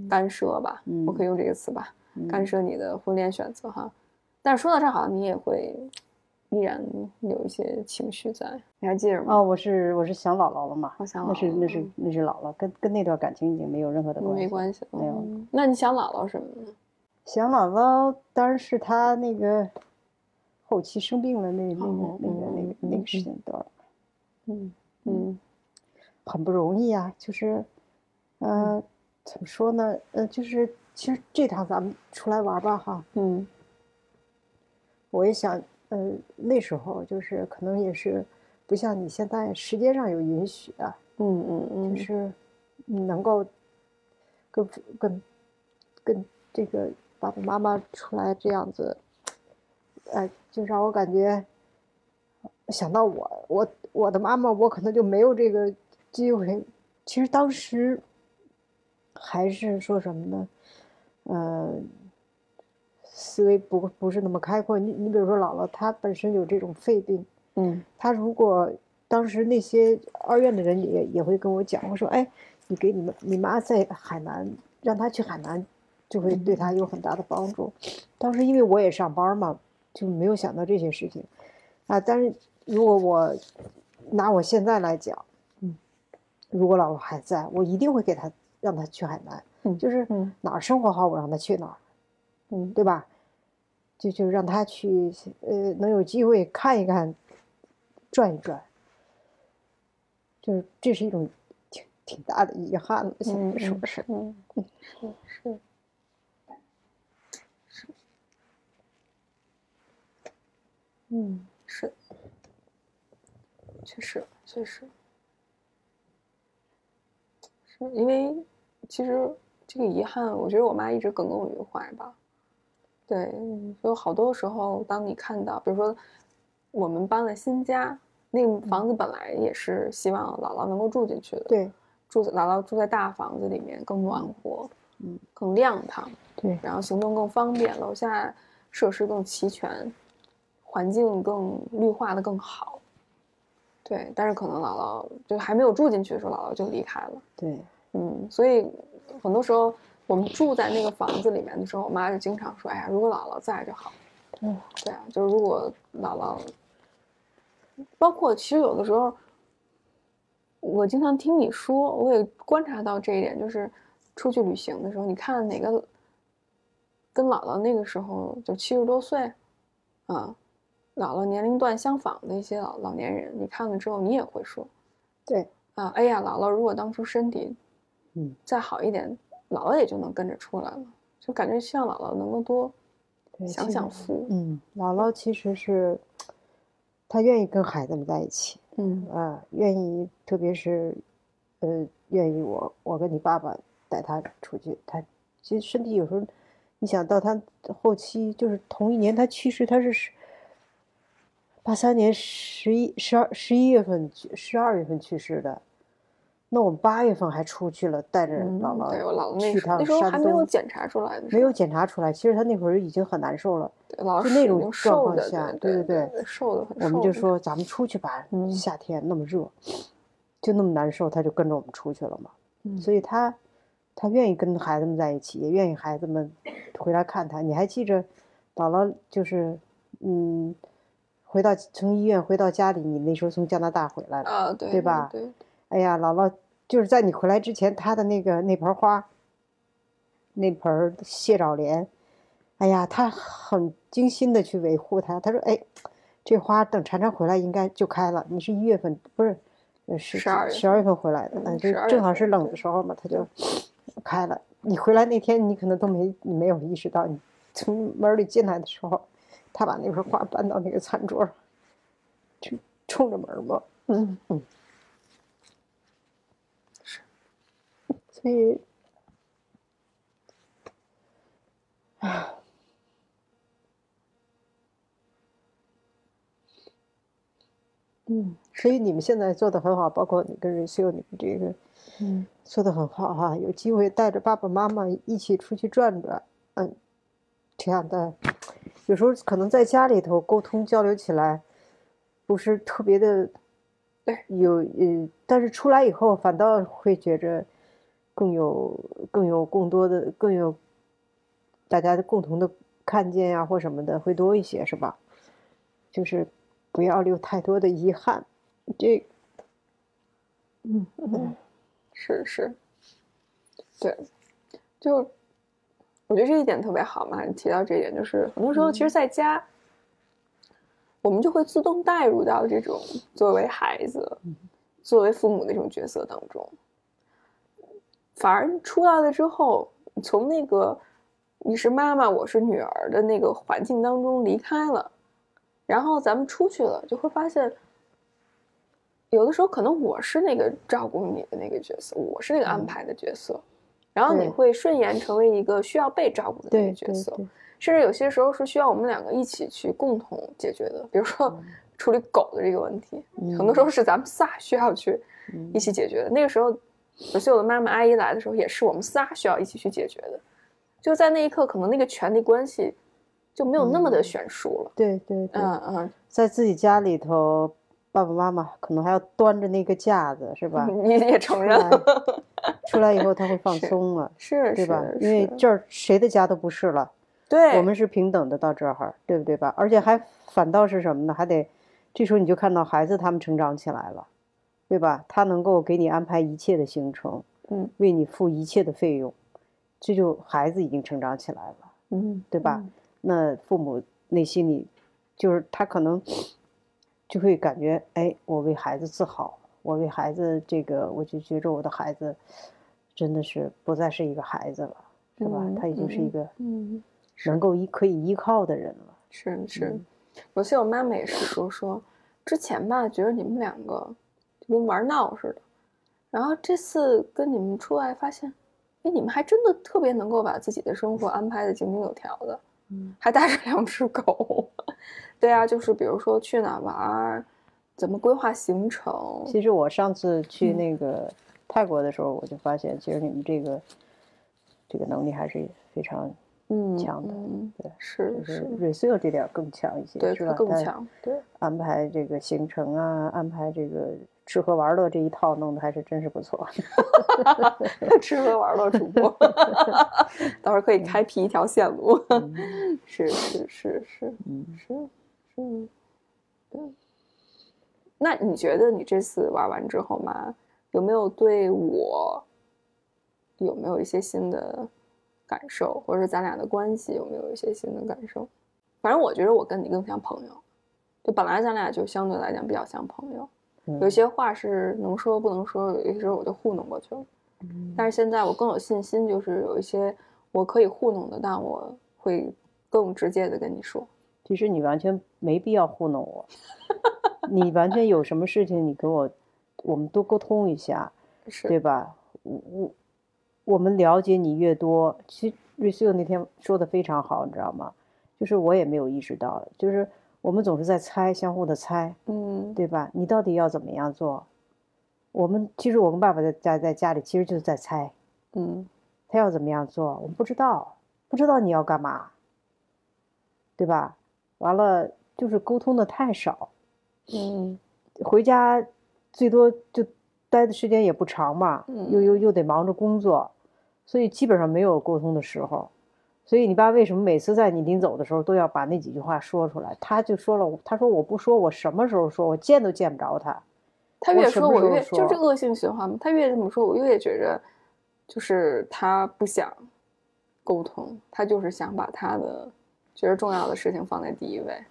干涉吧，嗯我可以用这个词吧，嗯干涉你的婚恋选择哈。但是说到这儿，好像你也会依然有一些情绪在，你还记得吗？哦，我是我是想姥姥了嘛，我想那是姥姥那是嗯那是姥姥，跟跟那段感情已经没有任何的关系。没关系了，没有嗯那你想姥姥什么呢？想姥姥当然是她那个后期生病了那那个哦那个那嗯个那个时间段儿，嗯嗯很不容易啊，就是，呃，怎么说呢？呃，就是其实这趟咱们出来玩儿吧，哈，嗯我也想，呃，那时候就是可能也是不像你现在时间上有允许啊，嗯嗯嗯，就是你能够跟跟跟这个爸爸妈妈出来这样子，呃，就让我感觉想到我我我的妈妈，我可能就没有这个机会。其实当时还是说什么呢？呃，思维不不是那么开阔。你你比如说姥姥，她本身有这种肺病，嗯她如果当时那些二院的人也也会跟我讲，我说，哎，你给你们你妈在海南，让她去海南，就会对她有很大的帮助。当时因为我也上班嘛，就没有想到这些事情，啊，但是如果我拿我现在来讲，嗯，如果姥姥还在，我一定会给他让他去海南，嗯就是嗯哪儿生活好，我让他去哪儿。嗯对吧？就就让他去，呃，能有机会看一看，转一转，就是这是一种挺挺大的遗憾了。现嗯在说是，嗯是是是，嗯是，确实确实，是因为其实这个遗憾，我觉得我妈一直耿耿于怀吧。对，就好多时候，当你看到，比如说我们搬了新家，那个房子本来也是希望姥姥能够住进去的，对住在姥姥住在大房子里面更暖和，嗯，更亮堂，对然后行动更方便，楼下设施更齐全，环境更绿化的更好。对，但是可能姥姥就还没有住进去的时候，姥姥就离开了。对嗯，所以很多时候我们住在那个房子里面的时候，我妈就经常说：“哎呀，如果姥姥在就好。”嗯，对啊，就是如果姥姥，包括其实有的时候，我经常听你说，我也观察到这一点，就是出去旅行的时候，你看哪个跟姥姥那个时候就七十多岁，啊，姥姥年龄段相仿的一些老老年人，你看了之后，你也会说。对，啊，哎呀，姥姥如果当初身体嗯，再好一点，姥姥也就能跟着出来了，就感觉希望姥姥能够多对享享福。嗯，姥姥其实是，她愿意跟孩子们在一起，嗯。啊，愿意，特别是，呃，愿意我我跟你爸爸带他出去，他其实身体有时候，你想到他后期就是同一年他去世，他是十八三年十一十二十一月份去十二月份去世的，那我们八月份还出去了，带着嗯，姥姥去趟时候那时候还山东，没有检查出来的，没有检查出来，其实他那会儿已经很难受了。就那种状，况下对对对对，瘦的很瘦。我们就说咱们出去吧，嗯夏天那么热，就那么难受，他就跟着我们出去了嘛。嗯所以他他愿意跟孩子们在一起，也愿意孩子们回来看他。你还记着，姥姥就是嗯，回到从医院回到家里，你那时候从加拿大回来了，啊，对对吧对，哎呀，姥姥就是在你回来之前，她的那个那盆花，那盆蟹爪莲，哎呀，她很精心的去维护它。她说：“哎，这花等婵婵回来应该就开了。你是一月份不是？呃是12月十二月份回来的，嗯嗯，就正好是冷的时候嘛，它就 <sniffs> 开了。你回来那天，你可能都没你没有意识到，你从门里进来的时候，他把那盆花搬到那个餐桌上，就冲着门嘛。”嗯嗯，是，所以，啊，嗯，所以你们现在做的很好，包括你跟瑞秀，你们这个嗯。做的很好哈、有机会带着爸爸妈妈一起出去转转，嗯，这样的，有时候可能在家里头沟通交流起来，不是特别的，对，有呃，但是出来以后反倒会觉着更有更有更多的更有大家的共同的看见呀、或什么的会多一些，是吧？就是不要留太多的遗憾。这，嗯嗯，是是，对，就我觉得这一点特别好嘛。你提到这一点，就是很多时候其实在家，我们就会自动带入到这种作为孩子、作为父母的这种角色当中，反而出来了之后，从那个你是妈妈，我是女儿的那个环境当中离开了，然后咱们出去了，就会发现。有的时候可能我是那个照顾你的那个角色，我是那个安排的角色，然后你会顺延成为一个需要被照顾的那个角色，甚至有些时候是需要我们两个一起去共同解决的。比如说 <laughs> 处理狗的这个问题，很多时候是咱们仨需要去一起解决的。那个时候，有些我的妈妈阿姨来的时候，也是我们仨需要一起去解决的。就在那一刻，可能那个权力关系就没有那么的悬殊了。对对对，嗯嗯，在自己家里头。爸爸妈妈可能还要端着那个架子，是吧？你也承认，<laughs> 出来以后他会放松了，是，对吧？因为这儿谁的家都不是了，对，我们是平等的到这儿，对不对吧？而且还反倒是什么呢？还得这时候你就看到孩子他们成长起来了，对吧？他能够给你安排一切的行程，嗯，为你付一切的费用，这就孩子已经成长起来了，嗯，对吧？那父母内心里就是他可能。就会感觉，哎，我为孩子自豪，我为孩子这个，我就觉着我的孩子真的是不再是一个孩子了，是吧？他已经是一个，嗯，能够依可以依靠的人了。是是，我记得我妈妈也是说说，之前吧，觉得你们两个就跟玩闹似的，然后这次跟你们出来发现，哎，你们还真的特别能够把自己的生活安排的井井有条的，嗯，还带着两 <laughs> 只狗。对啊，就是比如说去哪玩，怎么规划行程。其实我上次去那个泰国的时候，我就发现，其实你们这个这个能力还是非常强的。对，是是，瑞穗这点更强一些，对，是吧？更强。对，安排这个行程啊，安排这个吃喝玩乐这一套弄得还是真是不错。<laughs> 吃喝玩乐主播，<laughs> 到时候可以开辟一条线路。是是是是，嗯是。嗯，对。那你觉得你这次玩完之后嘛，有没有对我有没有一些新的感受，或者是咱俩的关系有没有一些新的感受？反正我觉得我跟你更像朋友，就本来咱俩就相对来讲比较像朋友，有些话是能说不能说，有些时候我就糊弄过去了。但是现在我更有信心，就是有一些我可以糊弄的，但我会更直接的跟你说。其实你完全没必要糊弄我，你完全有什么事情，你给我，我们多沟通一下，<laughs> 对吧？我我我们了解你越多，其实瑞秀那天说的非常好，你知道吗？就是我也没有意识到，就是我们总是在猜，相互的猜，嗯，对吧？你到底要怎么样做？我们其实我跟爸爸在家在家里其实就是在猜，嗯，他要怎么样做，我们不知道，不知道你要干嘛，对吧？完了，就是沟通的太少，嗯，回家最多就待的时间也不长嘛，又又又得忙着工作，所以基本上没有沟通的时候。所以你爸为什么每次在你临走的时候都要把那几句话说出来？他就说了，他说我不说，我什么时候说？我见都见不着他。他越说，我越就是恶性循环嘛。他越这么说，我越觉着就是他不想沟通，他就是想把他的。觉得重要的事情放在第一位，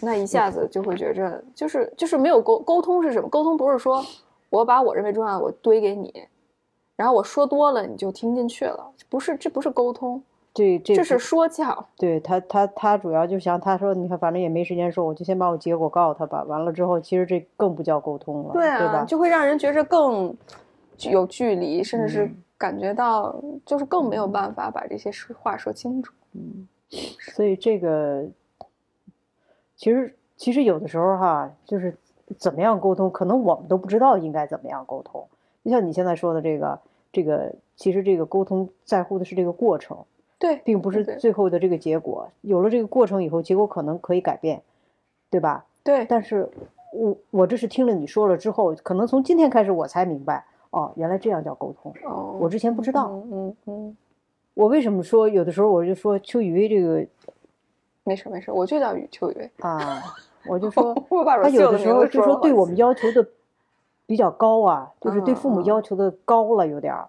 那一下子就会觉着，就是就是没有沟沟通是什么？沟通不是说我把我认为重要的我堆给你，然后我说多了你就听进去了，不是，这不是沟通，这这是说教。对他他他主要就想他说，你看反正也没时间说，我就先把我结果告诉他吧。完了之后，其实这更不叫沟通了，对啊，就会让人觉着更有距离，甚至是感觉到就是更没有办法把这些话说清楚。嗯。所以这个，其实其实有的时候哈，就是怎么样沟通，可能我们都不知道应该怎么样沟通。就像你现在说的这个，这个其实这个沟通在乎的是这个过程，对，并不是最后的这个结果。有了这个过程以后，结果可能可以改变，对吧？对。但是我我这是听了你说了之后，可能从今天开始我才明白，哦，原来这样叫沟通。哦，我之前不知道。嗯嗯。我为什么说有的时候我就说邱雨薇这个，没事没事，我就叫雨邱雨薇啊。<laughs> 我就说他有的时候就说对我们要要求的比较高啊，就是对父母要求的高了有点儿，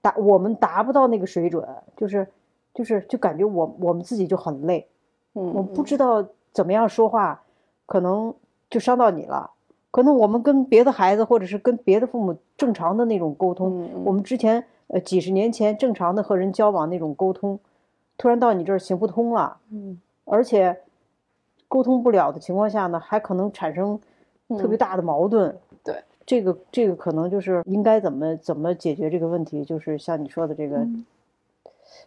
达我们达不到那个水准，就是就是就感觉我我们自己就很累，嗯，我不知道怎么样说话，可能就伤到你了。可能我们跟别的孩子，或者是跟别的父母正常的那种沟通，我们之前呃几十年前正常的和人交往那种沟通，突然到你这儿行不通了，嗯。而且沟通不了的情况下呢，还可能产生特别嗯。大的矛盾。对，这个这个可能就是应该怎么怎么解决这个问题，就是像你说的这个、嗯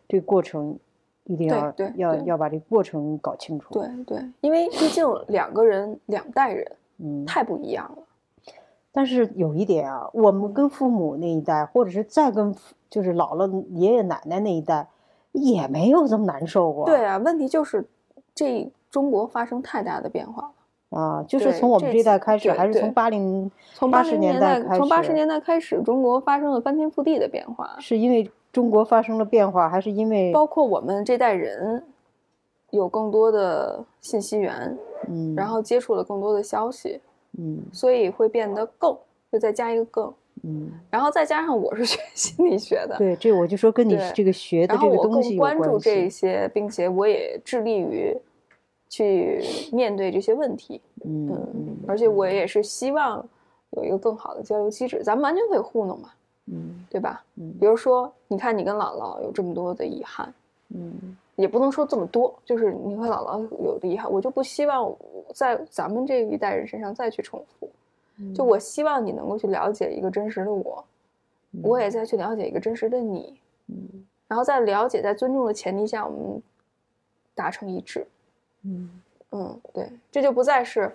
这个过程，一定要要要把这个过程搞清楚。对对，因为毕竟两个人两代人嗯，太不一样了。但是有一点啊，我们跟父母那一代，或者是再跟父就是姥姥、爷爷奶奶那一代，也没有这么难受过。对啊，问题就是这中国发生太大的变化了。啊，就是从我们这这一代开始，还是从八零从八十年代开始，从八十年代开始，中国发生了翻天覆地的变化，是因为中国发生了变化，还是因为包括我们这代人有更多的信息源，嗯，然后接触了更多的消息，嗯所以会变得更，就再加一个更，嗯，然后再加上我是学 <laughs> 心理学的，对，这我就说跟你这个学的然后我这个东西更关有关注这一。些，并且我也致力于去面对这些问题。嗯而且我也是希望有一个更好的交流机制，咱们完全可以糊弄嘛，嗯对吧？嗯比如说，你看你跟姥姥有这么多的遗憾，嗯也不能说这么多，就是你和姥姥有的遗憾，我就不希望在咱们这一代人身上再去重复。嗯，就我希望你能够去了解一个真实的我，我也再去了解一个真实的你，嗯然后在了解、在尊重的前提下，我们达成一致。嗯。嗯，对，这就不再是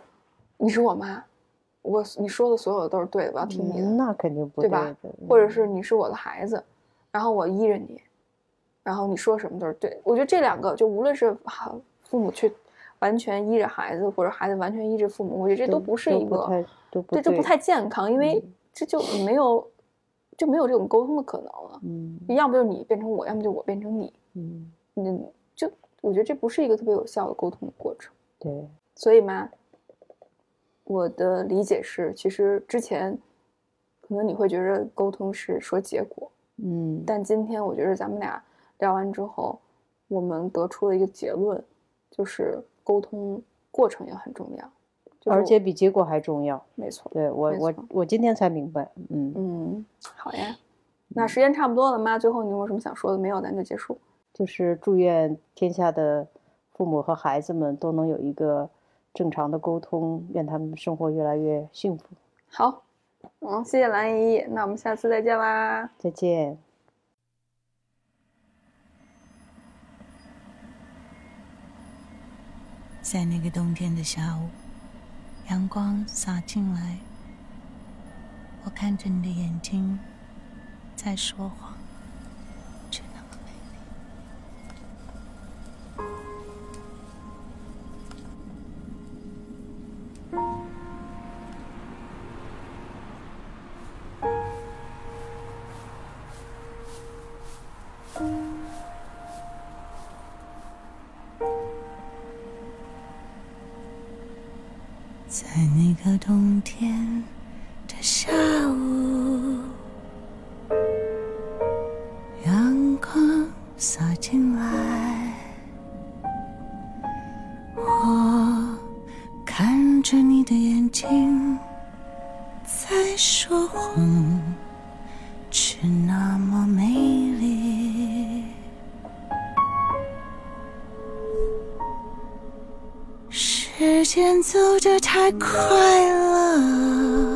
你是我妈，我你说的所有的都是对的，我要听你的，嗯那肯定不对吧或者是你是我的孩子，然后我依着你，然后你说什么都是对的。我觉得这两个，就无论是好父母去完全依着孩子，或者孩子完全依着父母，我觉得这都不是一个，对，这不太健康，因为这就没有就没有这种沟通的可能了。嗯。要么就是你变成我，要么就我变成你，嗯。你就我觉得这不是一个特别有效的沟通的过程。对所以嘛，我的理解是，其实之前可能你会觉得沟通是说结果，嗯但今天我觉得咱们俩聊完之后，我们得出了一个结论，就是沟通过程也很重要，就是而且比结果还重要。没错，对我我我今天才明白，嗯嗯，好呀，那时间差不多了，妈，最后你有什么想说的没有？咱就结束。就是祝愿天下的父母和孩子们都能有一个正常的沟通，愿他们生活越来越幸福。好，嗯，谢谢蓝姨，那我们下次再见啦。再见。在那个冬天的下午，阳光洒进来，我看着你的眼睛在说谎，时间走得太快了，